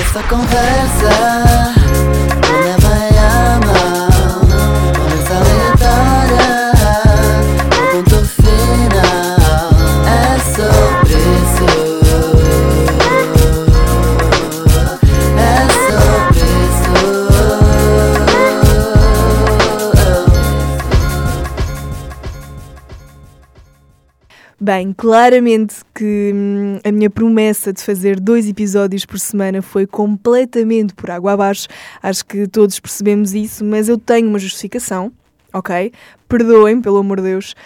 essa conversa Bem, claramente que hum, a minha promessa de fazer dois episódios por semana foi completamente por água abaixo. Acho que todos percebemos isso, mas eu tenho uma justificação, ok? Perdoem, pelo amor de Deus.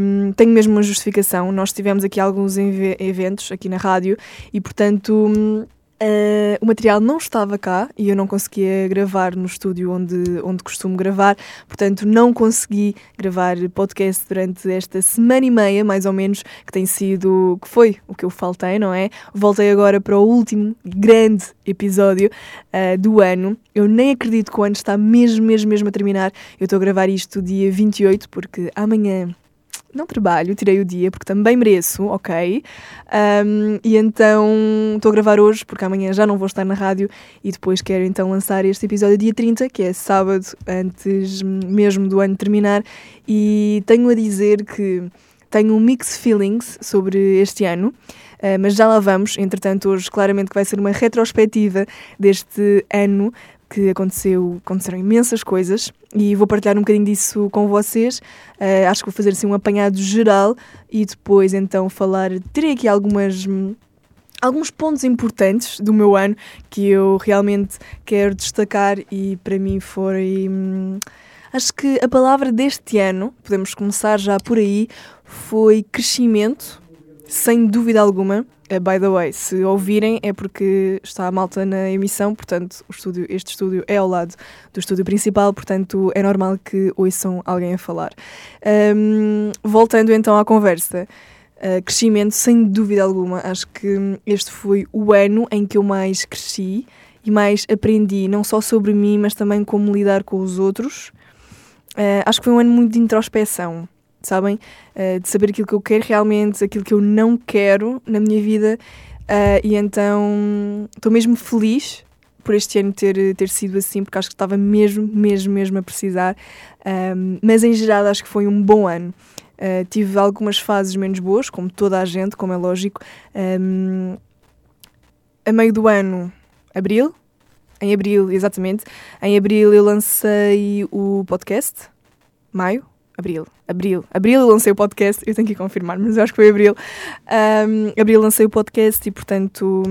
Hum, tenho mesmo uma justificação. Nós tivemos aqui alguns eventos aqui na rádio e, portanto, hum, eh, o material não estava cá e eu não conseguia gravar no estúdio onde, onde costumo gravar, portanto, não consegui gravar podcast durante esta semana e meia, mais ou menos, que tem sido, que foi o que eu faltei, não é? Voltei agora para o último grande episódio eh, do ano. Eu nem acredito que o ano está mesmo, mesmo, mesmo a terminar. Eu estou a gravar isto dia 28, porque amanhã não trabalho, tirei o dia porque também mereço, ok? Um, e então estou a gravar hoje porque amanhã já não vou estar na rádio e depois quero então lançar este episódio dia 30, que é sábado, antes mesmo do ano terminar. E tenho a dizer que tenho um mix feelings sobre este ano. Uh, mas já lá vamos, entretanto, hoje claramente que vai ser uma retrospectiva deste ano que aconteceu, aconteceram imensas coisas e vou partilhar um bocadinho disso com vocês. Uh, acho que vou fazer assim um apanhado geral e depois então falar. Terei aqui algumas. Alguns pontos importantes do meu ano que eu realmente quero destacar e para mim foi. hum, acho que a palavra deste ano, podemos começar já por aí, foi crescimento, sem dúvida alguma. Uh, by the way, se ouvirem é porque está a malta na emissão, portanto estúdio, este estúdio é ao lado do estúdio principal, portanto é normal que ouçam alguém a falar. Um, voltando então à conversa, uh, crescimento sem dúvida alguma. Acho que este foi o ano em que eu mais cresci e mais aprendi, não só sobre mim, mas também como lidar com os outros. Uh, acho que foi um ano muito de introspeção, sabem? Uh, de saber aquilo que eu quero realmente, aquilo que eu não quero na minha vida. Uh, e então estou mesmo feliz por este ano ter, ter sido assim, porque acho que estava mesmo, mesmo, mesmo a precisar. Um, mas em geral acho que foi um bom ano. Uh, tive algumas fases menos boas, como toda a gente, como é lógico. Um, a meio do ano, abril, em abril, exatamente, em abril eu lancei o podcast. Maio? Abril. Abril. Abril eu lancei o podcast, eu tenho que confirmar, mas eu acho que foi abril. Um, abril lancei o podcast e, portanto,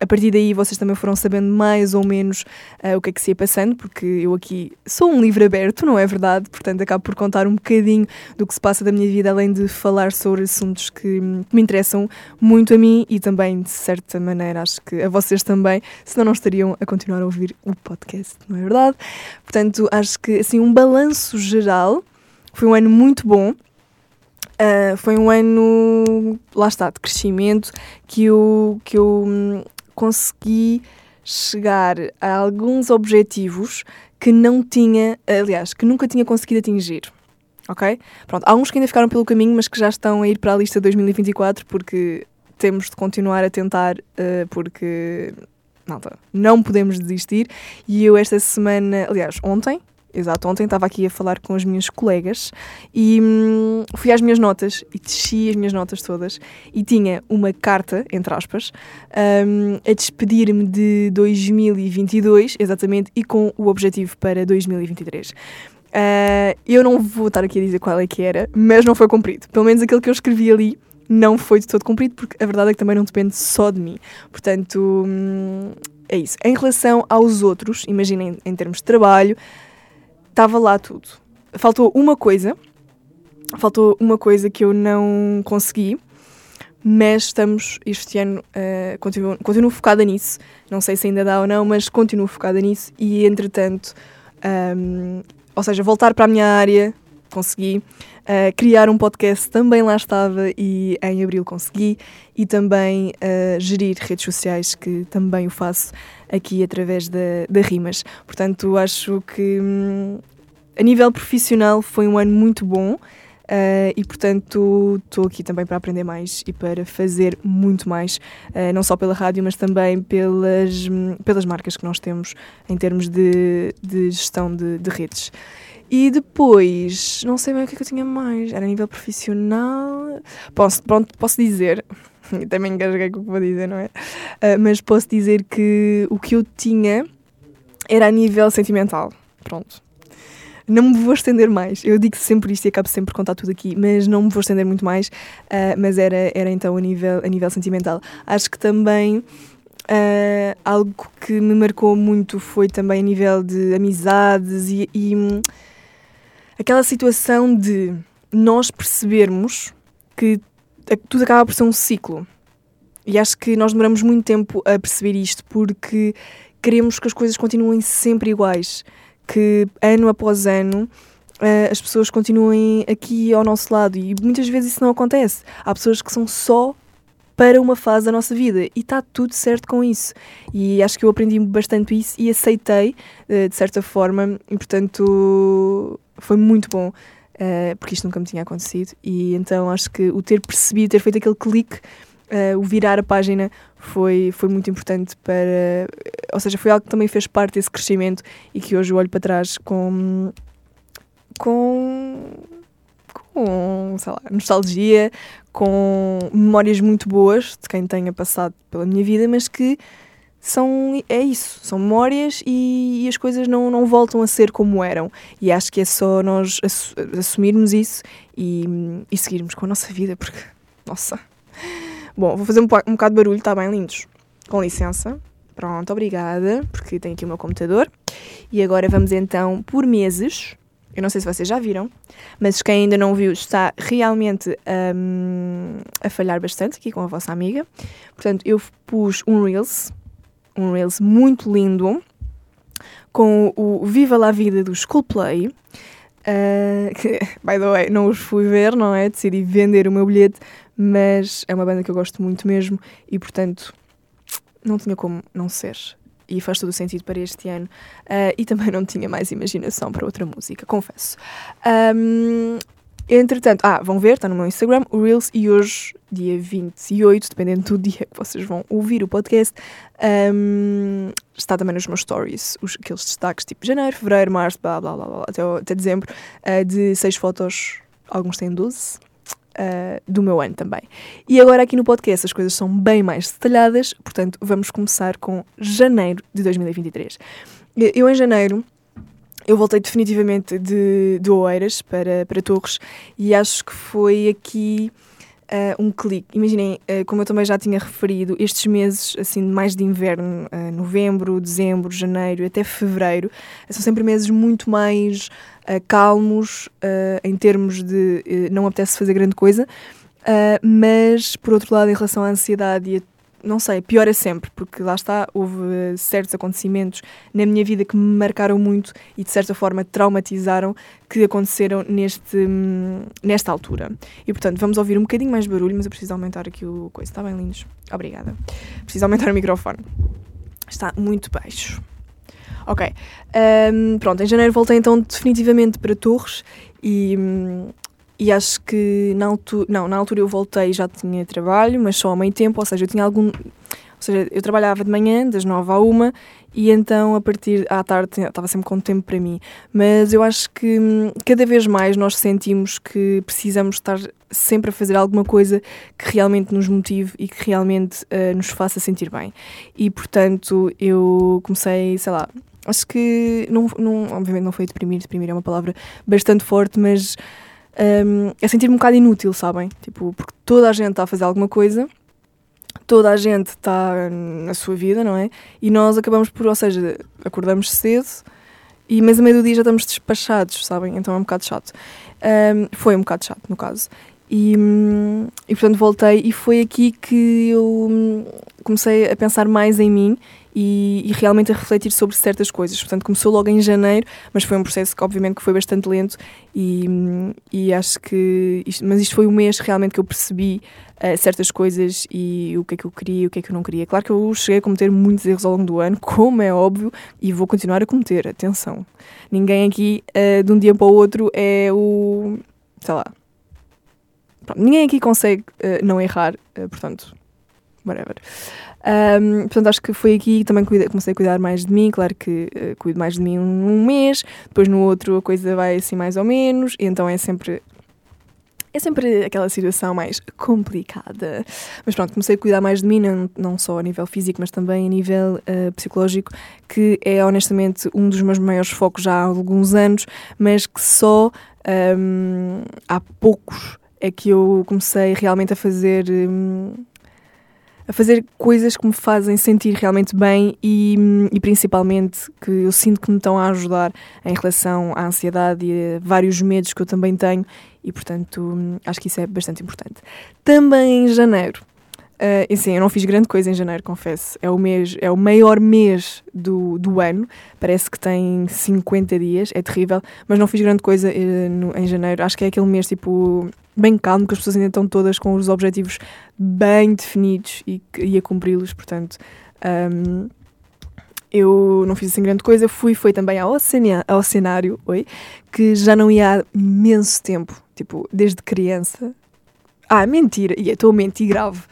a partir daí vocês também foram sabendo mais ou menos uh, o que é que se ia passando, porque eu aqui sou um livro aberto, não é verdade? Portanto, acabo por contar um bocadinho do que se passa da minha vida, além de falar sobre assuntos que me interessam muito a mim e também, de certa maneira, acho que a vocês também, senão não estariam a continuar a ouvir o podcast, não é verdade? Portanto, acho que, assim, um balanço geral foi um ano muito bom. Uh, foi um ano, lá está, de crescimento, que eu, que eu hum, consegui chegar a alguns objetivos que não tinha, aliás, que nunca tinha conseguido atingir. Ok? Pronto, há alguns que ainda ficaram pelo caminho, mas que já estão a ir para a lista 2024, porque temos de continuar a tentar, uh, porque nada, não podemos desistir. E eu esta semana, aliás, ontem, Exato, ontem estava aqui a falar com as minhas colegas e hum, fui às minhas notas e desci as minhas notas todas e tinha uma carta, entre aspas, hum, a despedir-me de 2022, exatamente, e com o objetivo para 2023. Uh, eu não vou estar aqui a dizer qual é que era, mas não foi cumprido. Pelo menos aquilo que eu escrevi ali não foi de todo cumprido, porque a verdade é que também não depende só de mim. Portanto, hum, é isso. Em relação aos outros, imaginem em termos de trabalho, estava lá tudo. Faltou uma coisa, faltou uma coisa que eu não consegui, mas estamos este ano, uh, continuo, continuo focada nisso. Não sei se ainda dá ou não, mas continuo focada nisso e entretanto, um, ou seja, voltar para a minha área, consegui. Uh, criar um podcast também lá estava e em abril consegui. E também uh, gerir redes sociais, que também o faço aqui através da, da Rimas. Portanto, acho que hum, a nível profissional foi um ano muito bom. Uh, e portanto estou aqui também para aprender mais e para fazer muito mais, uh, não só pela rádio, mas também pelas, pelas marcas que nós temos em termos de, de gestão de, de redes. E depois, não sei bem o que é que eu tinha mais, era a nível profissional. Posso, pronto, posso dizer, também engasguei com o que vou dizer, não é? Uh, mas posso dizer que o que eu tinha era a nível sentimental. Pronto. Não me vou estender mais. Eu digo sempre isto e acabo sempre por contar tudo aqui, mas não me vou estender muito mais. Uh, mas era, era então a nível, a nível sentimental. Acho que também uh, algo que me marcou muito foi também a nível de amizades e, e hum, aquela situação de nós percebermos que tudo acaba por ser um ciclo. E acho que nós demoramos muito tempo a perceber isto porque queremos que as coisas continuem sempre iguais que ano após ano uh, as pessoas continuem aqui ao nosso lado e muitas vezes isso não acontece. Há pessoas que são só para uma fase da nossa vida e está tudo certo com isso. E acho que eu aprendi bastante isso e aceitei uh, de certa forma e portanto foi muito bom. Uh, porque isto nunca me tinha acontecido, e então acho que o ter percebido, ter feito aquele clique, o virar a página, foi, foi muito importante para. Ou seja, foi algo que também fez parte desse crescimento e que hoje eu olho para trás com. com. Com, sei lá, nostalgia, com memórias muito boas de quem tenha passado pela minha vida, mas que são é isso, são memórias e, e, as coisas não, não voltam a ser como eram. E acho que é só nós assumirmos isso e, e seguirmos com a nossa vida, porque, nossa, Bom, vou fazer um, um bocado de barulho, está bem, lindos? Com licença. Pronto, obrigada, porque tenho aqui o meu computador. E agora vamos então por meses. Eu não sei se vocês já viram, mas quem ainda não viu está realmente um, a falhar bastante aqui com a vossa amiga. Portanto, eu pus um Reels, um Reels muito lindo, com o Viva la Vida do Schoolplay. Uh, que, by the way, não os fui ver, não é? Decidi vender o meu bilhete mas é uma banda que eu gosto muito mesmo e, portanto, não tinha como não ser. E faz todo o sentido para este ano. Uh, e também não tinha mais imaginação para outra música, confesso. Um, entretanto, ah, vão ver, está no meu Instagram, o Reels, e hoje, dia 28, dependendo do dia que vocês vão ouvir o podcast, um, está também nos meus stories, os, aqueles destaques tipo janeiro, fevereiro, março, blá blá blá, blá até, até dezembro, uh, de seis fotos, alguns têm 12 uh, do meu ano também. E agora aqui no podcast as coisas são bem mais detalhadas, portanto vamos começar com janeiro de 2023. Eu em janeiro eu voltei definitivamente de, de Oeiras para, para Torres e acho que foi aqui uh, um clique. Imaginem, uh, como eu também já tinha referido, estes meses assim mais de inverno, uh, novembro, dezembro, janeiro até fevereiro, são sempre meses muito mais calmos em termos de não apetece fazer grande coisa. mas por outro lado, em relação à ansiedade e a não sei, pior é sempre, porque lá está, houve certos acontecimentos na minha vida que me marcaram muito e de certa forma traumatizaram que aconteceram neste, nesta altura. E portanto, vamos ouvir um bocadinho mais barulho, mas eu preciso aumentar aqui o coisa. Está bem, lindos? Obrigada. Preciso aumentar o microfone. Está muito baixo. Ok. Um, pronto, em janeiro voltei então definitivamente para Torres e, e acho que na altura, não, na altura eu voltei já tinha trabalho, mas só ao meio tempo, ou seja, eu tinha algum. Ou seja, eu trabalhava de manhã, das nove à uma, e então a partir à tarde estava sempre com tempo para mim. Mas eu acho que hum, cada vez mais nós sentimos que precisamos estar sempre a fazer alguma coisa que realmente nos motive e que realmente uh, nos faça sentir bem. E portanto eu comecei, sei lá, acho que não, não, obviamente não foi deprimir, deprimir é uma palavra bastante forte, mas um, é sentir-me um bocado inútil, sabem? Tipo, porque toda a gente está a fazer alguma coisa, toda a gente está na sua vida, não é? E nós acabamos por, ou seja, acordamos cedo, e, mas a meio do dia já estamos despachados, sabem? Então é um bocado chato. Um, foi um bocado chato, no caso. E, e portanto voltei, e foi aqui que eu comecei a pensar mais em mim e, e, realmente a refletir sobre certas coisas. Portanto, começou logo em janeiro, mas foi um processo que obviamente que foi bastante lento e, e acho que isto, mas isto foi o mês realmente que eu percebi uh, certas coisas e o que é que eu queria o que é que eu não queria. Claro que eu cheguei a cometer muitos erros ao longo do ano, como é óbvio, e vou continuar a cometer, atenção. Ninguém aqui uh, de um dia para o outro é o, sei lá, pronto, ninguém aqui consegue uh, não errar, portanto, whatever. Um, portanto, acho que foi aqui que também comecei a cuidar mais de mim. Claro que uh, cuido mais de mim um, um mês, depois no outro a coisa vai assim mais ou menos, e então é sempre é sempre aquela situação mais complicada. Mas pronto, comecei a cuidar mais de mim, não, não só a nível físico, mas também a nível uh, psicológico, que é honestamente um dos meus maiores focos já há alguns anos, mas que só um, há poucos é que eu comecei realmente a fazer. Um, a fazer coisas que me fazem sentir realmente bem e, e, principalmente que eu sinto que me estão a ajudar em relação à ansiedade e a vários medos que eu também tenho e, portanto, acho que isso é bastante importante. Também em janeiro, Uh, e sim, eu não fiz grande coisa em janeiro, confesso. É o mês, é o maior mês do, do ano. Parece que tem 50 dias, é terrível, mas não fiz grande coisa uh, no, em janeiro. Acho que é aquele mês tipo bem calmo, que as pessoas ainda estão todas com os objetivos bem definidos e, e a cumpri-los, portanto. Um, eu não fiz assim grande coisa, fui foi também ao, oceania, ao cenário, oi, que já não ia há imenso tempo, tipo, desde criança. Ah, mentira, e estou a mentir grave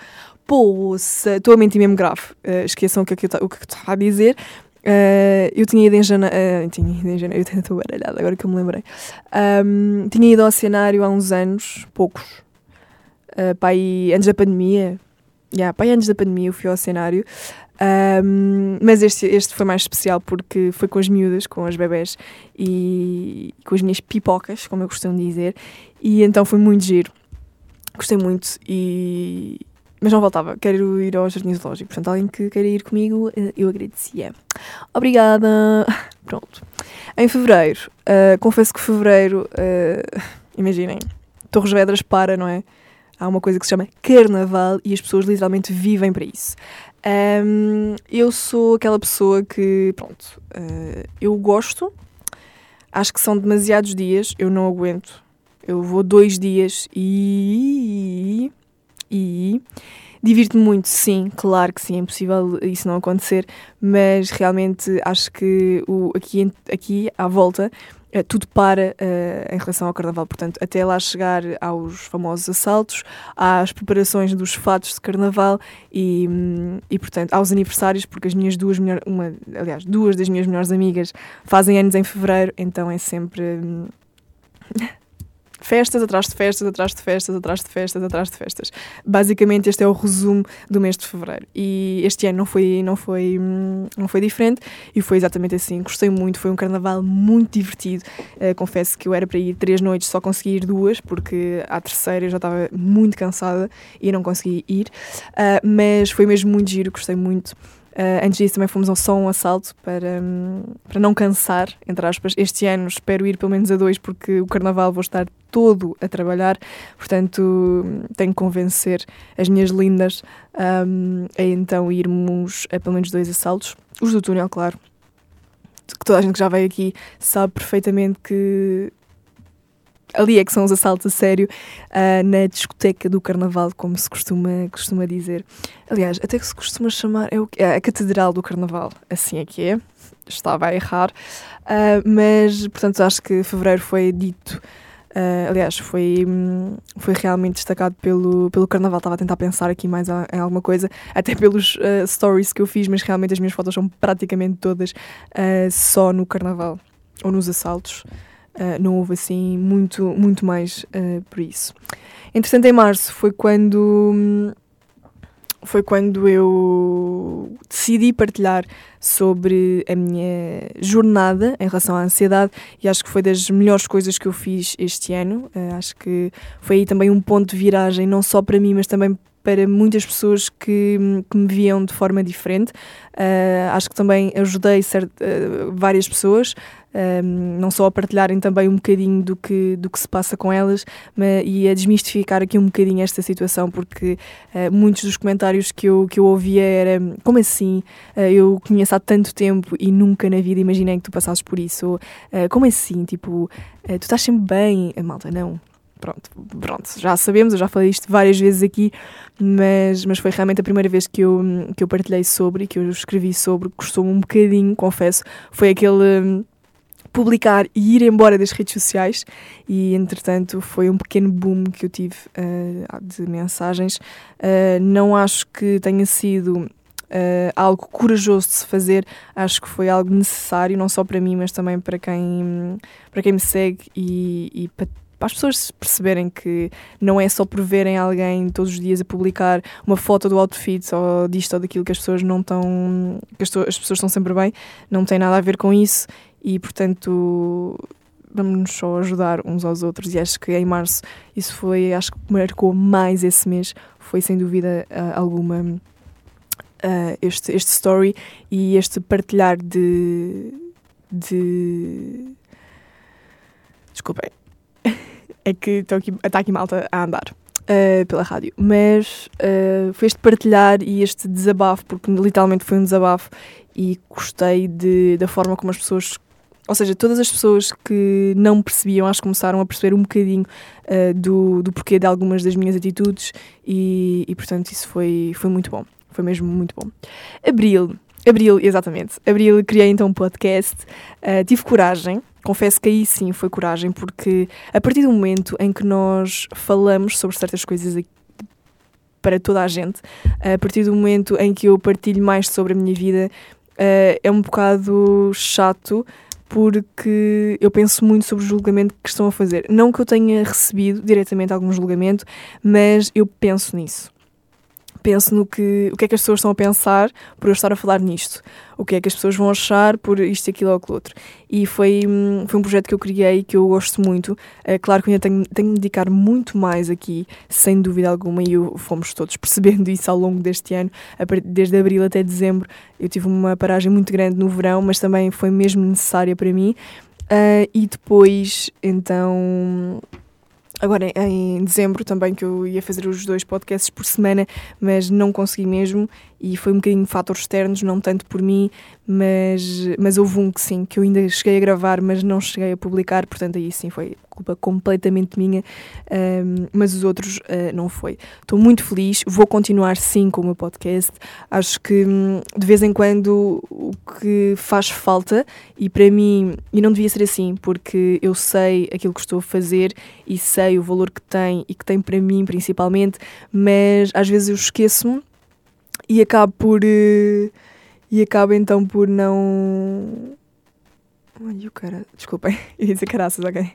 poça, estou a mentir mesmo grave, uh, esqueçam o que, é o que estava a dizer. Uh, eu tinha ido em janeiro, uh, tinha ido em janeiro, eu estou baralhada agora que eu me lembrei. Um, tinha ido ao cenário há uns anos, poucos, uh, pai, antes da pandemia. Yeah, pai, antes da pandemia eu fui ao cenário. Um, mas este, este foi mais especial porque foi com as miúdas, com as bebés e com as minhas pipocas, como eu costumo dizer, e então foi muito giro. Gostei muito e, mas não voltava, quero ir ao Jardim Zoológico. Portanto, alguém que queira ir comigo, eh, eu agradecia. Obrigada. Pronto. Em fevereiro, uh, confesso que fevereiro, uh, imaginem, Torres Vedras para, não é? Há uma coisa que se chama Carnaval e as pessoas literalmente vivem para isso. Um, eu sou aquela pessoa que, pronto, uh, eu gosto, acho que são demasiados dias, eu não aguento. Eu vou dois dias e e divirto-me muito, sim, claro que sim, é impossível isso não acontecer, mas realmente acho que o, aqui, aqui à volta Uh, tudo para uh, em relação ao carnaval. Portanto, até lá chegar aos famosos assaltos, às preparações dos fatos de carnaval e, e portanto, aos aniversários, porque as minhas duas melhores, uma, aliás, duas das minhas melhores amigas fazem anos em fevereiro, então é sempre. Hum, festas atrás de festas, atrás de festas, atrás de festas, atrás de festas. Basicamente este é o resumo do mês de fevereiro. E este ano não foi não foi não foi diferente e foi exatamente assim. Gostei muito, foi um carnaval muito divertido. Uh, confesso que eu era para ir três noites, só consegui ir duas porque à terceira eu já estava muito cansada e não consegui ir. Uh, mas foi mesmo muito giro, gostei muito. Uh, antes disso também fomos só um assalto para, um, para não cansar, entre aspas. Este ano espero ir pelo menos a dois porque o carnaval vou estar todo a trabalhar, portanto tenho que convencer as minhas lindas um, a então irmos a pelo menos dois assaltos. Os do túnel, claro. Que toda a gente que já veio aqui sabe perfeitamente que ali é que são os assaltos a sério, uh, na discoteca do Carnaval, como se costuma, costuma dizer. Aliás, até que se costuma chamar, é, o, é a Catedral do Carnaval, assim é que é, estava a errar, uh, mas, portanto, acho que fevereiro foi dito. Uh, aliás, foi, foi realmente destacado pelo, pelo Carnaval. Estava a tentar pensar aqui mais em alguma coisa, até pelos uh, stories que eu fiz, mas realmente as minhas fotos são praticamente todas só no Carnaval ou nos assaltos. Uh, não houve assim muito, muito mais uh, por isso. Entretanto, em março foi quando foi quando eu decidi partilhar sobre a minha jornada em relação à ansiedade e acho que foi das melhores coisas que eu fiz este ano. Uh, acho que foi aí também um ponto de viragem, não só para mim, mas também para muitas pessoas que, que me viam de forma diferente. Uh, acho que também ajudei uh, várias pessoas, um, não só a partilharem também um bocadinho do que, do que se passa com elas, mas, e a desmistificar aqui um bocadinho esta situação, porque uh, muitos dos comentários que eu, que eu ouvia era como assim? eu conheço há tanto tempo e nunca na vida imaginei que tu passasses por isso. Ou, como assim? Tipo, tu estás sempre bem? malta, não pronto, pronto, já sabemos, eu já falei isto várias vezes aqui, mas, mas foi realmente a primeira vez que eu, que eu partilhei sobre, que eu escrevi sobre, custou-me um bocadinho, confesso, foi aquele publicar e ir embora das redes sociais e entretanto foi um pequeno boom que eu tive uh, de mensagens. Uh, não acho que tenha sido uh, algo corajoso de se fazer acho que foi algo necessário não só para mim mas também para quem para quem me segue e, e para para as pessoas perceberem que não é só por verem alguém todos os dias a publicar uma foto do outfit ou disto ou daquilo que as pessoas não estão. que as, as pessoas estão sempre bem, não tem nada a ver com isso e portanto vamos só ajudar uns aos outros e acho que em março isso foi, acho que marcou mais esse mês, foi sem dúvida uh, alguma uh, este, este story e este partilhar de de desculpem é que está aqui, tá aqui malta a andar uh, pela rádio. Mas uh, foi este partilhar e este desabafo, porque literalmente foi um desabafo e gostei de, da forma como as pessoas. Ou seja, todas as pessoas que não percebiam, acho que começaram a perceber um bocadinho uh, do, do porquê de algumas das minhas atitudes e, e, portanto, isso foi, foi muito bom. Foi mesmo muito bom. Abril, Abril, exatamente. Abril criei então um podcast. Uh, tive coragem, confesso que aí sim foi coragem, porque a partir do momento em que nós falamos sobre certas coisas para toda a gente, a partir do momento em que eu partilho mais sobre a minha vida, uh, é um bocado chato porque eu penso muito sobre o julgamento que estão a fazer. Não que eu tenha recebido diretamente algum julgamento, mas eu penso nisso penso no que, o que é que as pessoas estão a pensar por eu estar a falar nisto, o que é que as pessoas vão achar por isto, aquilo ou aquilo outro. E foi, hum, foi um projeto que eu criei que eu gosto muito. É claro que ainda tenho, tenho de dedicar muito mais aqui, sem dúvida alguma, e eu, fomos todos percebendo isso ao longo deste ano, desde abril até dezembro. Eu tive uma paragem muito grande no verão, mas também foi mesmo necessária para mim. Uh, e depois, então agora em dezembro também que eu ia fazer os dois podcasts por semana, mas não consegui mesmo e foi um bocadinho fatores externos, não tanto por mim, mas, mas houve um que sim, que eu ainda cheguei a gravar, mas não cheguei a publicar, portanto aí sim foi culpa completamente minha, um, mas os outros uh, não foi. Estou muito feliz, vou continuar sim com o meu podcast. Acho que um, de vez em quando o que faz falta, e para mim, e não devia ser assim, porque eu sei aquilo que estou a fazer e sei o valor que tem e que tem para mim principalmente, mas às vezes eu esqueço-me e acabo por. Uh, e acabo então por não. Ai, o cara. Desculpem, eu dizer caraças, ok?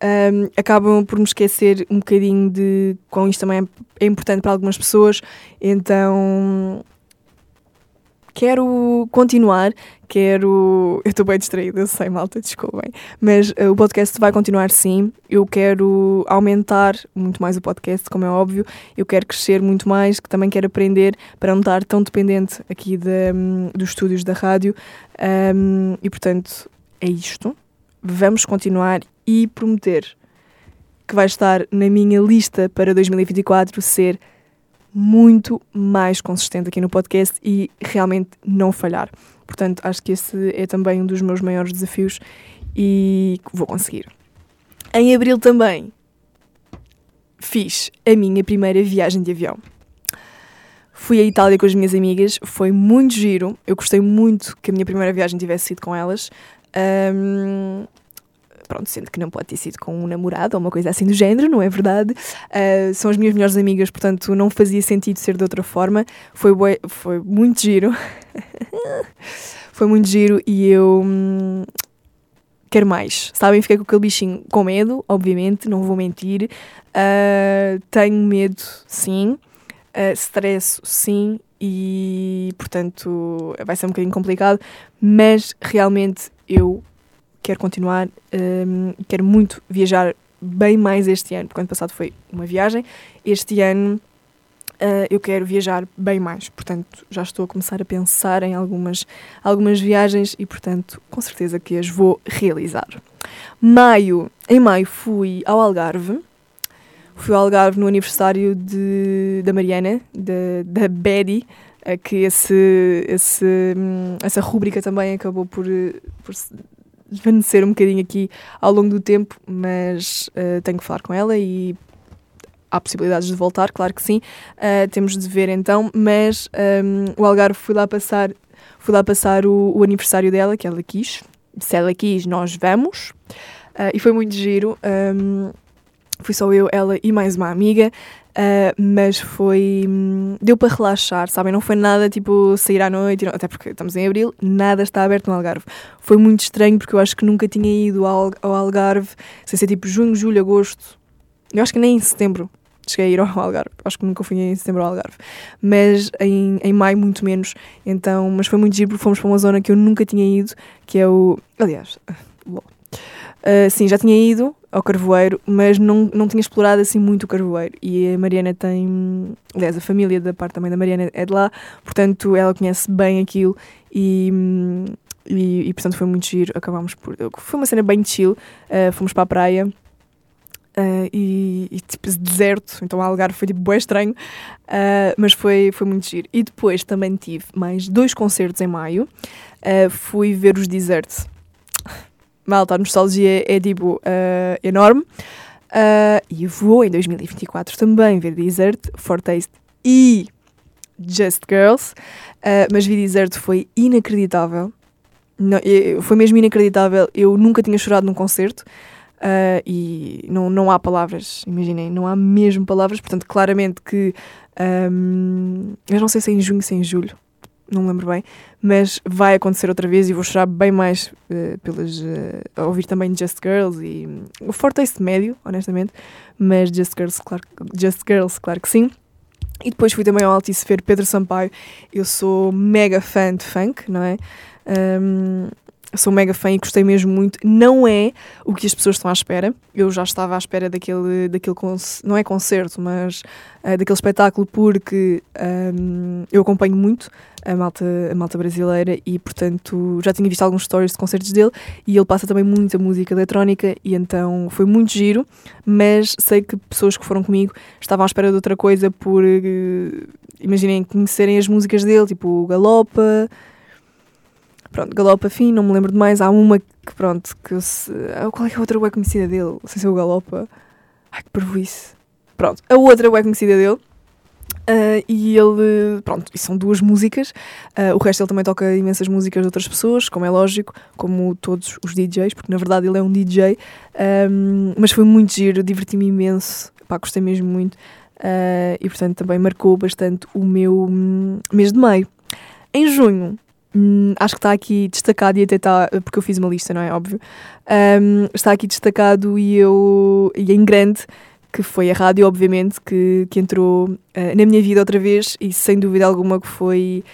Um, acabam por me esquecer um bocadinho de quão isto também é importante para algumas pessoas, então quero continuar, quero. Eu estou bem distraída, sei, malta, desculpem. Mas uh, o podcast vai continuar sim. Eu quero aumentar muito mais o podcast, como é óbvio. Eu quero crescer muito mais, que também quero aprender para não estar tão dependente aqui de, um, dos estúdios da rádio. Um, e portanto, é isto. Vamos continuar e prometer que vai estar na minha lista para 2024 ser muito mais consistente aqui no podcast e realmente não falhar. Portanto, acho que esse é também um dos meus maiores desafios e vou conseguir. Em abril também fiz a minha primeira viagem de avião. Fui à Itália com as minhas amigas, foi muito giro. Eu gostei muito que a minha primeira viagem tivesse sido com elas. Um, pronto, sendo que não pode ter sido com um namorado ou uma coisa assim do género, não é verdade? Uh, são as minhas melhores amigas, portanto não fazia sentido ser de outra forma. Foi, foi muito giro. foi muito giro e eu hum, quero mais. Sabem, fiquei com aquele bichinho com medo, obviamente, não vou mentir. Uh, tenho medo, sim. Uh, stress, sim. E portanto vai ser um bocadinho complicado, mas realmente eu quero continuar, um, quero muito viajar bem mais este ano, porque ano passado foi uma viagem, este ano uh, eu quero viajar bem mais, portanto já estou a começar a pensar em algumas, algumas viagens e portanto com certeza que as vou realizar. Maio, em maio fui ao Algarve, fui ao Algarve no aniversário de, da Mariana, de, da Betty, que esse, esse, hum, essa rúbrica também acabou por, por desvanecer um bocadinho aqui ao longo do tempo, mas uh, tenho que falar com ela e há possibilidades de voltar, claro que sim. Uh, temos de ver então, mas um, ehm, o Algarve fui lá passar, fui lá passar o, o, aniversário dela, que ela quis, se ela quis, nós vamos. Uh, e foi muito giro. Um, fui só eu, ela e mais uma amiga. Uh, mas foi. hum, deu para relaxar, sabem? Não foi nada tipo sair à noite, até porque estamos em abril, nada está aberto no Algarve. Foi muito estranho porque eu acho que nunca tinha ido ao, Algarve, sem ser tipo junho, julho, agosto. Eu acho que nem em setembro cheguei a ir ao Algarve. Acho que nunca fui em setembro ao Algarve. Mas em, em maio, muito menos. Então, mas foi muito giro porque fomos para uma zona que eu nunca tinha ido, que é o. Aliás. Uh, sim, já tinha ido ao Carvoeiro, mas não, não tinha explorado assim muito o Carvoeiro. E a Mariana tem. Aliás, a família da parte também da Mariana é de lá, portanto ela conhece bem aquilo e. E, e, portanto foi muito giro, acabámos por. Foi uma cena bem chill, uh, fomos para a praia uh, e, e tipo deserto, então o Algarve foi tipo bem estranho, uh, mas foi, foi muito giro. E depois também tive mais dois concertos em maio, fui ver os Deserts. Malta, a nostalgia é tipo uh, enorme. Uh, e vou em 2024 também ver Desert, Fortaste e Just Girls. Uh, mas vi Desert foi inacreditável. Não, foi mesmo inacreditável. Eu nunca tinha chorado num concerto. Uh, e não, não há palavras, imaginem, não há mesmo palavras. Portanto, claramente que. Um, eu não sei se é em junho, se é em julho, não me lembro bem, mas vai acontecer outra vez e vou chorar bem mais uh, pelas. Uh, ouvir também Just Girls e. hum, o Fortaste médio, honestamente, mas Just Girls, claro, Just Girls, claro que sim. E depois fui também ao Altice ver Pedro Sampaio. Eu sou mega fã de funk, não é? Um, sou mega fã e gostei mesmo muito. Não é o que as pessoas estão à espera. Eu já estava à espera daquele, daquele não é concerto, mas uh, daquele espetáculo, porque um, eu acompanho muito a malta, a malta brasileira e, portanto, já tinha visto alguns stories de concertos dele e ele passa também muita música eletrónica e então foi muito giro, mas sei que pessoas que foram comigo estavam à espera de outra coisa por, eh, imaginem, conhecerem as músicas dele, tipo Galopa, Pronto, Galopa, fim, não me lembro de mais. Há uma que, pronto, que se... ah, Qual é que é a outra web conhecida dele? Não sei se é o Galopa. Ai, que parvoíce. Pronto, a outra web conhecida dele. ah, e ele, pronto, são duas músicas. Ah, o resto ele também toca imensas músicas de outras pessoas, como é lógico, como todos os DJs, porque na verdade ele é um DJ. Ahm, mas foi muito giro, diverti-me imenso. Pá, gostei mesmo muito. Ah, e portanto também marcou bastante o meu hum, mês de maio. Em junho, Hum, acho que está aqui destacado e até está, porque eu fiz uma lista, não é? Óbvio. Hum, está aqui destacado e eu, e em grande, que foi a rádio, obviamente, que, que entrou eh, na minha vida outra vez e sem dúvida alguma que foi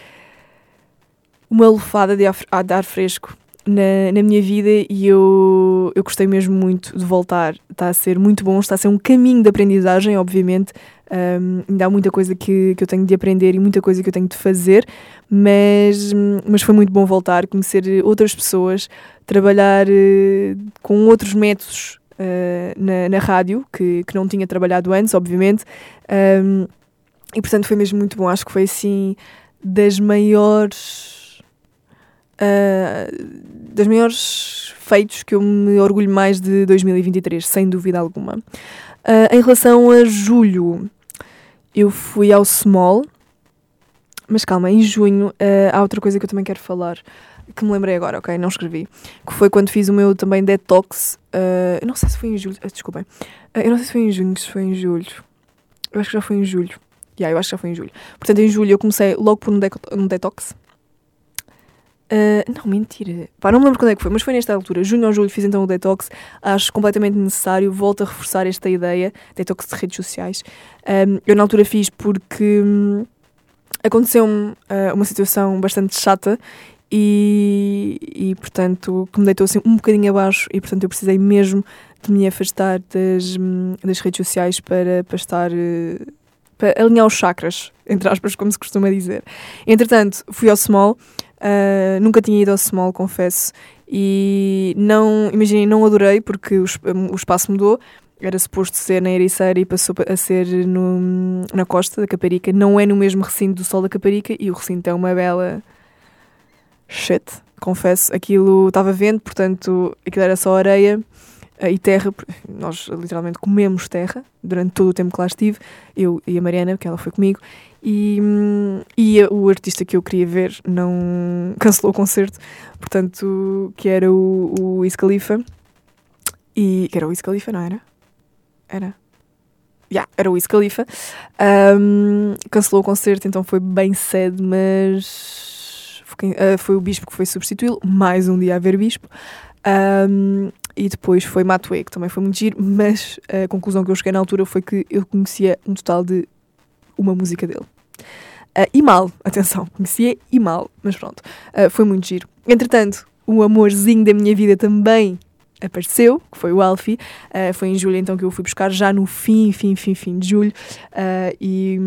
uma lefada de ar, de ar fresco na, na minha vida e eu, eu gostei mesmo muito de voltar. Está a ser muito bom, está a ser um caminho de aprendizagem, obviamente. Um, ainda há muita coisa que, que eu tenho de aprender e muita coisa que eu tenho de fazer, mas, mas foi muito bom voltar, conhecer outras pessoas, trabalhar eh, com outros métodos eh, na, na rádio, que, que não tinha trabalhado antes, obviamente. Um, e portanto foi mesmo muito bom. Acho que foi assim das maiores. ah, das maiores feitos que eu me orgulho mais de 2023, sem dúvida alguma. Ah, em relação a julho, eu fui ao Small, mas calma, em junho ah, há outra coisa que eu também quero falar, que me lembrei agora, ok? Não escrevi. Que foi quando fiz o meu também detox. ah, eu não sei se foi em julho, ah, desculpem. Ah, eu não sei se foi em junho, se foi em julho. Eu acho que já foi em julho. Yeah, eu acho que já foi em julho. Portanto, em julho eu comecei logo por um, deco- um detox. Ah, não, mentira. Pá, não me lembro quando é que foi, mas foi nesta altura. Junho ou julho fiz então o detox. Acho completamente necessário. Volto a reforçar esta ideia. Detox de redes sociais. Ahm, eu na altura fiz porque hum, aconteceu-me ah, uma situação bastante chata e, e, portanto, que me deitou assim um bocadinho abaixo e, portanto, eu precisei mesmo de me afastar das, hum, das redes sociais para, para estar... eh, para alinhar os chakras, entre aspas, como se costuma dizer. Entretanto, fui ao Small, ah, nunca tinha ido ao Small, confesso, e não, imaginem, não adorei porque o, o espaço mudou. Era suposto ser na Ericeira e passou a ser no, na costa da Caparica. Não é no mesmo recinto do Sol da Caparica e o recinto é uma bela shit, confesso. Aquilo estava vento, portanto, aquilo era só areia uh, e terra, nós literalmente comemos terra durante todo o tempo que lá estive, eu e a Mariana, que ela foi comigo, e, hum, e o artista que eu queria ver não cancelou o concerto, portanto, que era o, o Wiz Khalifa, e que era o Wiz Khalifa, não era? Era? Yeah, era o Wiz Khalifa. Um, cancelou o concerto, então foi bem cedo, mas foi, uh, foi o Bispo que foi substituí-lo. Mais um dia a ver Bispo. Um, e depois foi Matuê, que também foi muito giro, mas a conclusão que eu cheguei na altura foi que eu conhecia um total de uma música dele. Uh, e mal, atenção, conhecia e mal, mas pronto, uh, foi muito giro. Entretanto, o amorzinho da minha vida também apareceu, que foi o Alfie. Uh, foi em julho então que eu fui buscar, já no fim, fim, fim, fim de julho. Uh, e,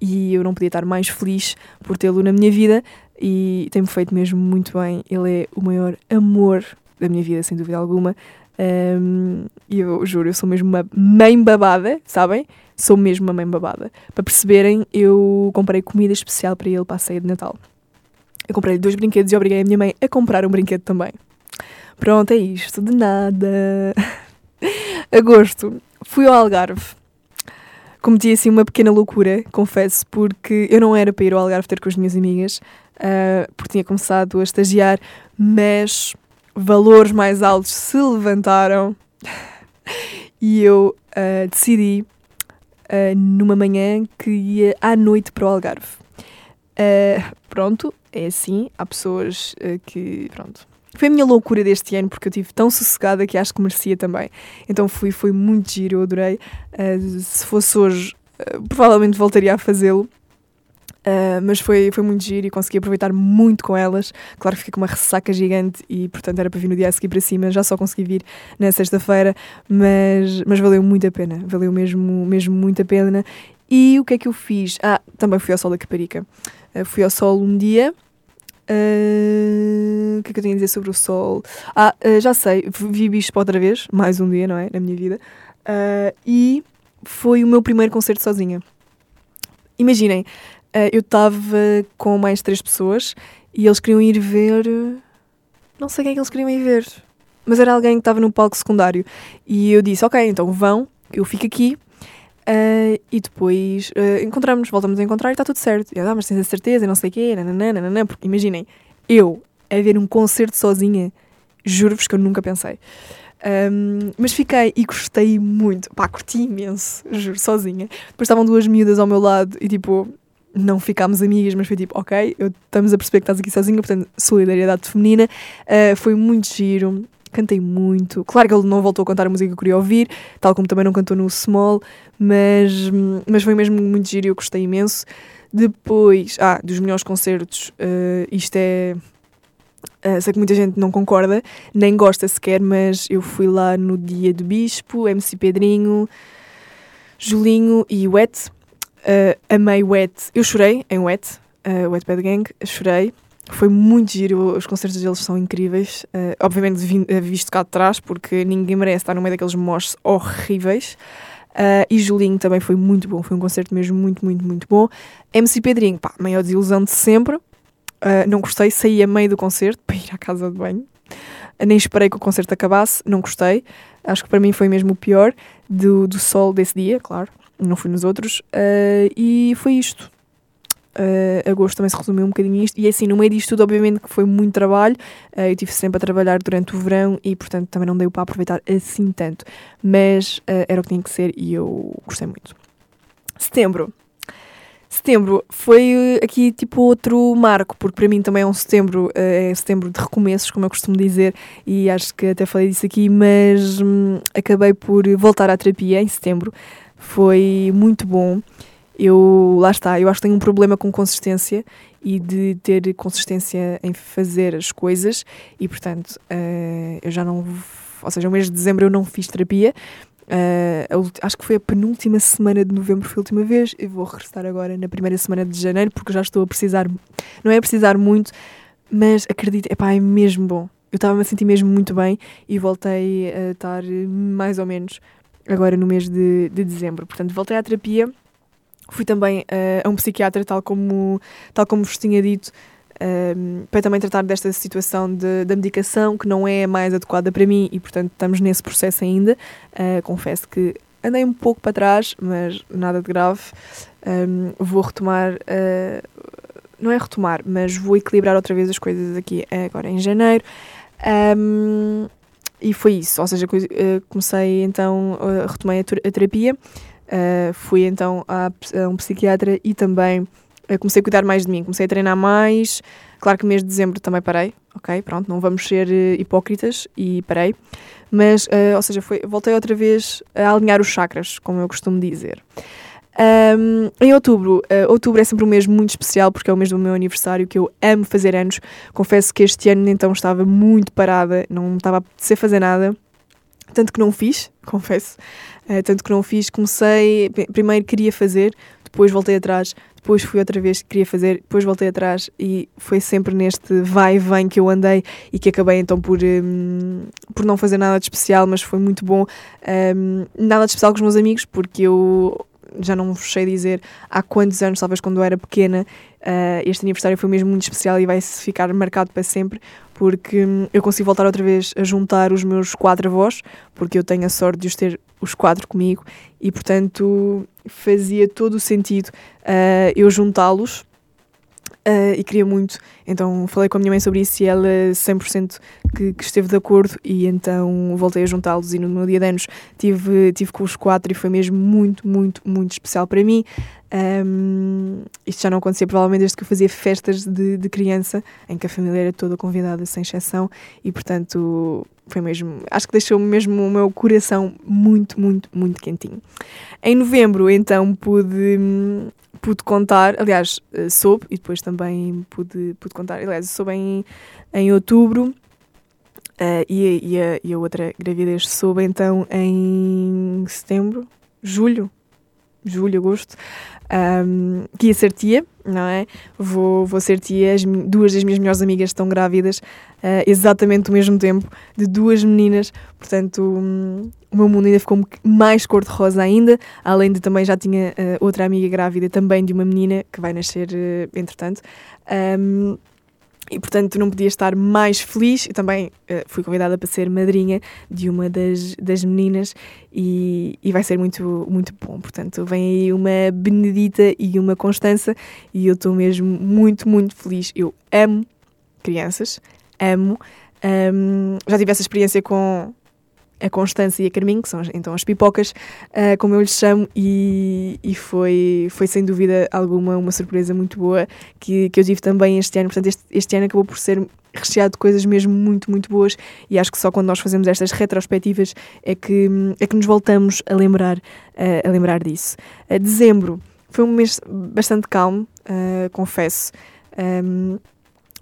e eu não podia estar mais feliz por tê-lo na minha vida e tem-me feito mesmo muito bem. Ele é o maior amor da minha vida, sem dúvida alguma. Um, e eu juro, eu sou mesmo uma mãe babada, sabem? Sou mesmo uma mãe babada. Para perceberem, eu comprei comida especial para ele para a ceia de Natal. Eu comprei dois brinquedos e obriguei a minha mãe a comprar um brinquedo também. Pronto, é isto, de nada. Agosto, fui ao Algarve. Cometi assim uma pequena loucura, confesso, porque eu não era para ir ao Algarve ter com as minhas amigas, uh, porque tinha começado a estagiar, mas valores mais altos se levantaram e eu uh, decidi, uh, numa manhã, que ia à noite para o Algarve. pronto, é assim, há pessoas que, pronto, foi a minha loucura deste ano, porque eu estive tão sossegada que acho que merecia também. Então fui, foi muito giro, eu adorei. Uh, se fosse hoje, uh, provavelmente voltaria a fazê-lo. Uh, mas foi, foi muito giro e consegui aproveitar muito com elas. Claro que fiquei com uma ressaca gigante e, portanto, era para vir no dia a seguir para cima. Já só consegui vir na sexta-feira, mas, mas valeu muito a pena. Valeu mesmo, mesmo muito a pena. E o que é que eu fiz? Ah, também fui ao Sol da Caparica. Uh, fui ao Sol um dia Uh, o que é que eu tenho a dizer sobre o sol? Ah, uh, já sei, vi Bispo outra vez, mais um dia, não é? Na minha vida. Uh, e foi o meu primeiro concerto sozinha. Imaginem, eu estava com mais três pessoas e eles queriam ir ver. Não sei quem é que eles queriam ir ver, mas era alguém que estava no palco secundário. E eu disse: Ok, então vão, eu fico aqui Uh, e depois uh, encontramos, voltamos a encontrar e está tudo certo. E eu, ah, mas tens a certeza, não sei o quê, nananã, porque imaginem, eu a ver um concerto sozinha, juro-vos que eu nunca pensei. Um, mas fiquei e gostei muito, pá, curti imenso, juro, sozinha. Depois estavam duas miúdas ao meu lado e tipo, não ficámos amigas, mas foi tipo, ok, eu, estamos a perceber que estás aqui sozinha, portanto, solidariedade feminina. Uh, foi muito giro, cantei muito. Claro que ele não voltou a cantar a música que eu queria ouvir, tal como também não cantou no Small, mas, mas foi mesmo muito giro e eu gostei imenso. Depois, ah, dos melhores concertos, uh, isto é. Uh, sei que muita gente não concorda, nem gosta sequer, mas eu fui lá no dia do Bispo, MC Pedrinho, Julinho e Wet. Uh, amei Wet. Eu chorei em Wet, uh, Wet Bad Gang, chorei. Foi muito giro, os concertos deles são incríveis. Uh, obviamente, eh, visto cá de trás, porque ninguém merece estar no meio daqueles moches horríveis. Uh, e Julinho também foi muito bom, foi um concerto mesmo muito, muito, muito bom. MC Pedrinho, pá, maior desilusão de sempre. Uh, não gostei, saí a meio do concerto para ir à casa de banho. nem esperei que o concerto acabasse, não gostei. Acho que para mim foi mesmo o pior do, do sol desse dia, claro. Não fui nos outros. e foi isto uh, agosto também se resumiu um bocadinho isto. E assim, no meio disto tudo, obviamente que foi muito trabalho. Uh, eu tive sempre a trabalhar durante o verão e, portanto, também não deu para aproveitar assim tanto. Mas uh, era o que tinha que ser e eu gostei muito. Setembro. Setembro foi aqui tipo outro marco, porque para mim também é um setembro, é setembro de recomeços, como eu costumo dizer, e acho que até falei disso aqui, mas hum, acabei por voltar à terapia em setembro. Foi muito bom eu lá está, eu acho que tenho um problema com consistência e de ter consistência em fazer as coisas e portanto uh, eu já não ou seja, o mês de dezembro eu não fiz terapia. Uh, acho que foi a penúltima semana de novembro foi a última vez. Eu vou regressar agora na primeira semana de janeiro porque já estou a precisar não é a precisar muito mas acredito, epá, é mesmo bom. Eu estava-me a sentir mesmo muito bem e voltei a estar mais ou menos agora no mês de, de dezembro. Portanto voltei à terapia Fui também uh, a um psiquiatra, tal como, tal como vos tinha dito. um, para também tratar desta situação de, da medicação que não é a mais adequada para mim e, portanto, estamos nesse processo ainda. Uh, confesso que andei um pouco para trás, mas nada de grave. Um, vou retomar, uh, não é retomar, mas vou equilibrar outra vez as coisas aqui agora em janeiro. Um, e foi isso, ou seja, comecei então, retomei a, terapia, uh, fui então a, a, um psiquiatra e também comecei a cuidar mais de mim, comecei a treinar mais. Claro que mês de dezembro também parei, ok? Pronto, não vamos ser uh, hipócritas e parei. Mas, uh, ou seja, foi, voltei outra vez a alinhar os chakras, como eu costumo dizer. Um, em outubro, uh, outubro é sempre um mês muito especial porque é o mês do meu aniversário que eu amo fazer anos. Confesso que este ano então estava muito parada, não estava a apetecer fazer nada, tanto que não fiz, confesso. Uh, tanto que não fiz, comecei, primeiro queria fazer, depois voltei atrás, depois fui outra vez, queria fazer, depois voltei atrás e foi sempre neste vai e vem que eu andei e que acabei então por, um, por não fazer nada de especial, mas foi muito bom. Um, nada de especial com os meus amigos, porque eu já não vos sei dizer há quantos anos, talvez quando eu era pequena, uh, este aniversário foi mesmo muito especial e vai ficar marcado para sempre, porque hum, eu consigo voltar outra vez a juntar os meus quatro avós, porque eu tenho a sorte de os ter os quatro comigo e, portanto, fazia todo o sentido uh, eu juntá-los Uh, e queria muito. Então falei com a minha mãe sobre isso e ela 100% que, que esteve de acordo e então voltei a juntá-los e no meu dia de anos tive, tive com os quatro e foi mesmo muito, muito, muito especial para mim. Um, isto já não acontecia provavelmente desde que eu fazia festas de, de criança, em que a família era toda convidada, sem exceção, e portanto foi mesmo, acho que deixou mesmo o meu coração muito, muito, muito quentinho. Em novembro, então, pude pude contar, aliás, eh, soube e depois também pude, pude contar, aliás, soube em, em outubro uh, e, e, a, e a outra gravidez soube então em setembro, julho, julho, agosto, um, que ia ser tia, não é? Vou, vou ser tia, as, duas das minhas melhores amigas estão grávidas, uh, exatamente ao mesmo tempo, de duas meninas, portanto um, o meu mundo ainda ficou mais cor-de-rosa ainda, além de também já tinha uh, outra amiga grávida também de uma menina que vai nascer uh, entretanto. Um, e portanto não podia estar mais feliz. Eu também uh, fui convidada para ser madrinha de uma das, das meninas e, e vai ser muito, muito bom. Portanto, vem aí uma Benedita e uma Constança e eu estou mesmo muito, muito feliz. Eu amo crianças, amo. Um, já tive essa experiência com a Constância e a Carminho, que são então as pipocas, uh, como eu lhes chamo, e, e, foi, foi sem dúvida alguma uma surpresa muito boa que, que eu tive também este ano. Portanto, este, este ano acabou por ser recheado de coisas mesmo muito, muito boas e acho que só quando nós fazemos estas retrospectivas é que, é que nos voltamos a lembrar, uh, a lembrar disso. Uh, dezembro foi um mês bastante calmo, confesso. Um,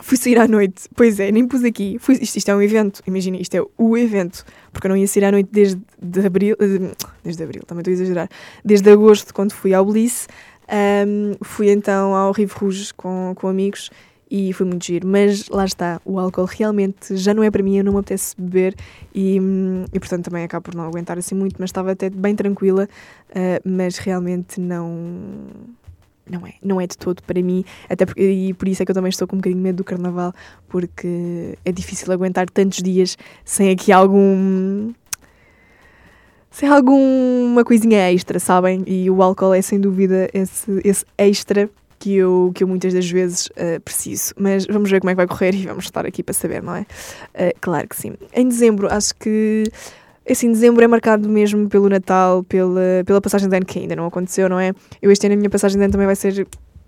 Fui sair à noite, pois é, nem pus aqui. Fui, isto, isto é um evento, imagina, isto é o evento, porque eu não ia sair à noite desde de abril, eh, desde abril, também estou a exagerar, desde agosto, quando fui ao Bliss. Um, fui então ao Rive Rouge com, com amigos e foi muito giro. Mas lá está, o álcool realmente já não é para mim, eu não me apetece beber e, e portanto também acabo por não aguentar assim muito, mas estava até bem tranquila, uh, mas realmente não não é, não é de todo para mim, até porque, e por isso é que eu também estou com um bocadinho medo do carnaval, porque é difícil aguentar tantos dias sem aqui algum. sem alguma coisinha extra, sabem? E o álcool é sem dúvida esse, esse extra que eu, que eu muitas das vezes uh, preciso. Mas vamos ver como é que vai correr e vamos estar aqui para saber, não é? Uh, claro que sim. Em dezembro, acho que assim, dezembro é marcado mesmo pelo Natal, pela, pela passagem de ano, que ainda não aconteceu, não é? Eu este ano a minha passagem de ano também vai ser,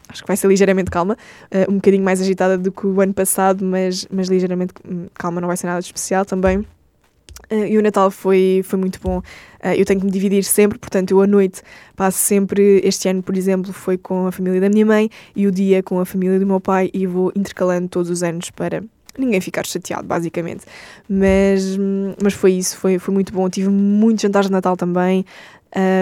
acho que vai ser ligeiramente calma, uh, um bocadinho mais agitada do que o ano passado, mas, mas ligeiramente hum, calma, não vai ser nada de especial também. Uh, e o Natal foi, foi muito bom. Uh, eu tenho que me dividir sempre, portanto, eu à noite passo sempre. Este ano, por exemplo, foi com a família da minha mãe e o dia com a família do meu pai, e vou intercalando todos os anos para ninguém ficar chateado, basicamente. Mas, mas foi isso, foi, foi muito bom. Tive muitos jantares de Natal também.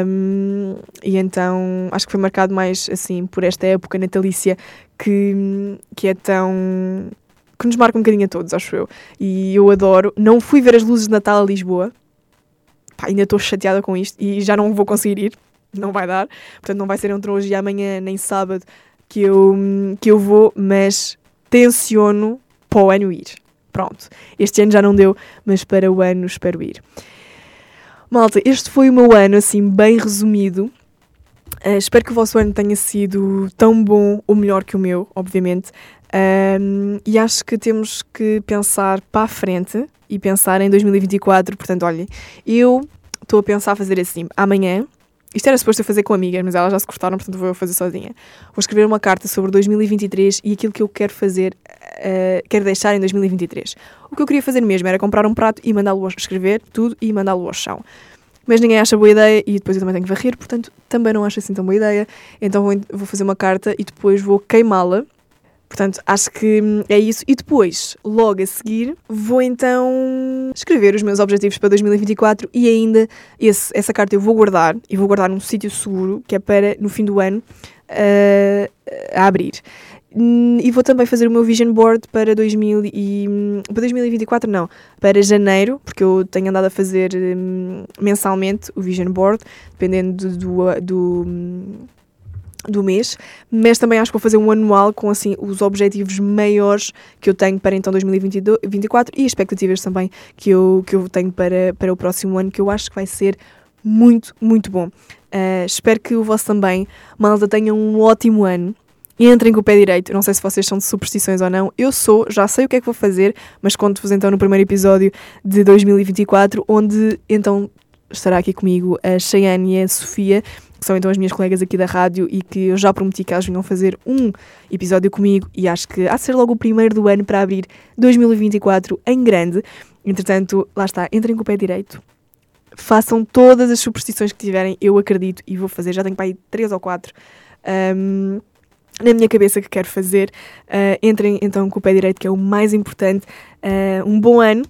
Um, e então acho que foi marcado mais assim por esta época natalícia que, que é tão. que nos marca um bocadinho a todos, acho eu. E eu adoro. Não fui ver as luzes de Natal a Lisboa, Pá, ainda estou chateada com isto e já não vou conseguir ir, não vai dar. Portanto, não vai ser entre hoje e amanhã, nem sábado, que eu, que eu vou, mas tenciono para o ano ir. Pronto, este ano já não deu, mas para o ano espero ir. Malta, este foi o meu ano, assim, bem resumido. Uh, espero que o vosso ano tenha sido tão bom ou melhor que o meu, obviamente. Um, e acho que temos que pensar para a frente e pensar em 2024. Portanto, olhem, eu estou a pensar fazer assim. Amanhã, isto era suposto eu fazer com amigas, mas elas já se cortaram, portanto vou eu fazer sozinha. Vou escrever uma carta sobre 2023 e aquilo que eu quero fazer, uh, quero deixar em 2023. O que eu queria fazer mesmo era comprar um prato e mandá-lo escrever tudo e mandá-lo ao chão. Mas ninguém acha boa ideia e depois eu também tenho que varrer, portanto também não acho assim tão boa ideia. Então vou, vou fazer uma carta e depois vou queimá-la Portanto, acho que é isso. E depois, logo a seguir, vou então escrever os meus objetivos para 2024 e ainda esse, essa carta eu vou guardar e vou guardar num sítio seguro, que é para no fim do ano uh, a abrir. E vou também fazer o meu vision board para, 2000 e, para 2024, não, para janeiro, porque eu tenho andado a fazer mensalmente o vision board, dependendo do, do, do mês, mas também acho que vou fazer um anual com assim os objetivos maiores que eu tenho para então 2024 e expectativas também que eu, que eu tenho para, para o próximo ano, que eu acho que vai ser muito, muito bom. Uh, espero que o vosso também, malta, tenha um ótimo ano. Entrem com o pé direito. Não sei se vocês são de superstições ou não. Eu sou, já sei o que é que vou fazer, mas conto-vos então no primeiro episódio de 2024, onde então estará aqui comigo a Cheyenne e a Sofia que são então as minhas colegas aqui da rádio e que eu já prometi que elas vinham fazer um episódio comigo e acho que há de ser logo o primeiro do ano para abrir 2024 em grande. Entretanto, lá está, entrem com o pé direito. Façam todas as superstições que tiverem, eu acredito e vou fazer. Já tenho para aí três ou quatro um, na minha cabeça que quero fazer. Uh, entrem então com o pé direito, que é o mais importante. Uh, um bom ano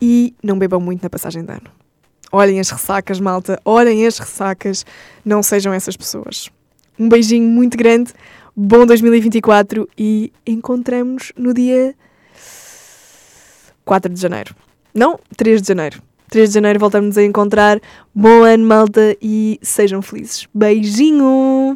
e não bebam muito na passagem de ano. Olhem as ressacas, malta. Olhem as ressacas. Não sejam essas pessoas. Um beijinho muito grande. Bom 2024 e encontramos no dia 4 de janeiro. Não, 3 de janeiro. 3 de janeiro voltamos a encontrar. Bom ano, malta, e sejam felizes. Beijinho!